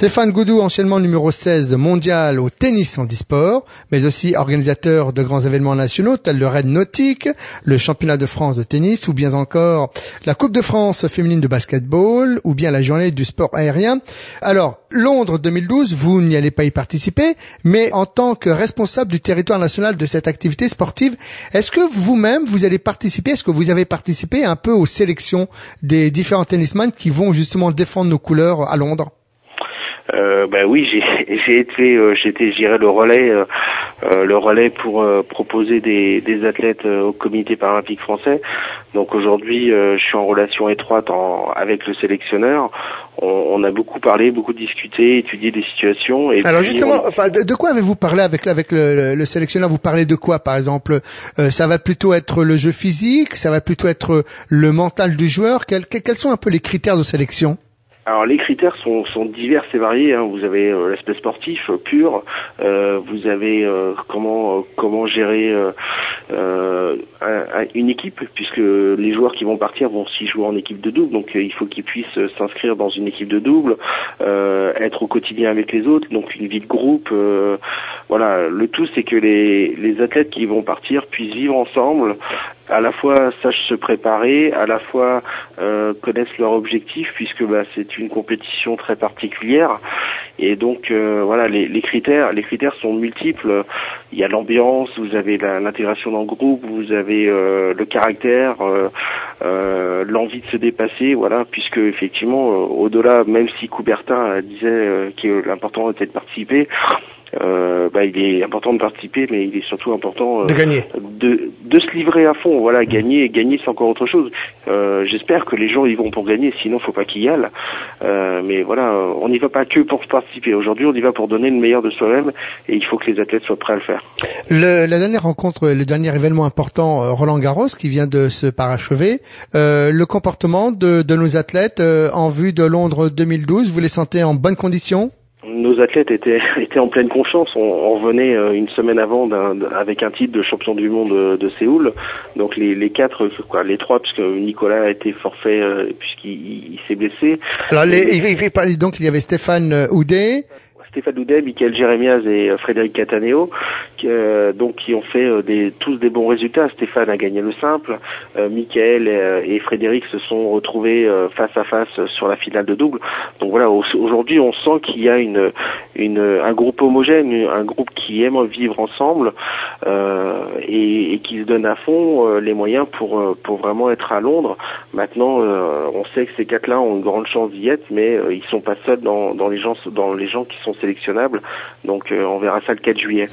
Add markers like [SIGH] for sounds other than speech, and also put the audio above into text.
Stéphane Goudou, anciennement numéro 16 mondial au tennis en disport, mais aussi organisateur de grands événements nationaux tels le Raid Nautique, le championnat de France de tennis ou bien encore la Coupe de France féminine de basketball ou bien la journée du sport aérien. Alors, Londres 2012, vous n'y allez pas y participer, mais en tant que responsable du territoire national de cette activité sportive, est-ce que vous-même vous allez participer, est-ce que vous avez participé un peu aux sélections des différents tennisman qui vont justement défendre nos couleurs à Londres? Euh, bah oui, j'ai [LAUGHS] j'ai été euh, j'étais j'irai le relais euh, euh, le relais pour proposer des, des athlètes au comité paralympique français. Donc aujourd'hui, je suis en relation étroite en, avec le sélectionneur. On, on, a beaucoup parlé, beaucoup discuté, étudié des situations. Et Alors justement, enfin, de, quoi avez-vous parlé avec avec le, le, sélectionneur? Vous parlez de quoi, par exemple? Ça va plutôt être le jeu physique, ça va plutôt être le mental du joueur? Quels, quels sont un peu les critères de sélection? Alors les critères sont, divers et variés. Hein. Vous avez euh, l'aspect sportif euh, pur, euh, vous avez comment comment gérer une équipe, puisque les joueurs qui vont partir vont aussi jouer en équipe de double, donc il faut qu'ils puissent s'inscrire dans une équipe de double, être au quotidien avec les autres, donc une vie de groupe. voilà, le tout c'est que les athlètes qui vont partir puissent vivre ensemble, à la fois sachent se préparer, à la fois euh, connaissent leur objectif, puisque bah, c'est une compétition très particulière. Et donc euh, voilà, les, les, critères, les critères sont multiples. Il y a l'ambiance, vous avez l'intégration dans le groupe, vous avez euh, le caractère, l'envie de se dépasser, voilà, puisque effectivement, au-delà, même si Coubertin disait que l'important était de participer, euh, bah, il est important de participer, mais il est surtout important euh, de gagner, de, de se livrer à fond. Voilà, gagner, gagner, c'est encore autre chose. Euh, J'espère que les gens y vont pour gagner, sinon faut pas qu'ils y aillent. Euh, mais voilà, on n'y va pas que pour participer. Aujourd'hui, on y va pour donner le meilleur de soi-même, et il faut que les athlètes soient prêts à le faire. Le, la dernière rencontre, le dernier événement important, euh, Roland Garros, qui vient de se parachever, euh, le comportement de, de nos athlètes en vue de Londres 2012, vous les sentez en bonne condition? Nos athlètes étaient, [LAUGHS] étaient en pleine confiance. On, revenait euh, une semaine avant avec un titre de champion du monde de, Séoul. Donc les, les quatre, quoi, les trois, puisque Nicolas a été forfait euh, puisqu'il s'est blessé. Alors les, il, il, donc il y avait Stéphane Houdet, Stéphane Doudet, Michael Jérémiaz et euh, Frédéric Cataneo, qui, euh, donc qui ont fait euh, tous des bons résultats. Stéphane a gagné le simple, Michael et, Frédéric se sont retrouvés face à face sur la finale de double. Donc voilà, aujourd'hui on sent qu'il y a un groupe homogène, un groupe qui aime vivre ensemble et, et, qui se donne à fond les moyens pour, pour vraiment être à Londres. Maintenant, on sait que ces quatre-là ont une grande chance d'y être, mais ils sont pas seuls dans, dans les gens dans les gens qui sont sélectionnable. Donc euh, on verra ça le 4 juillet.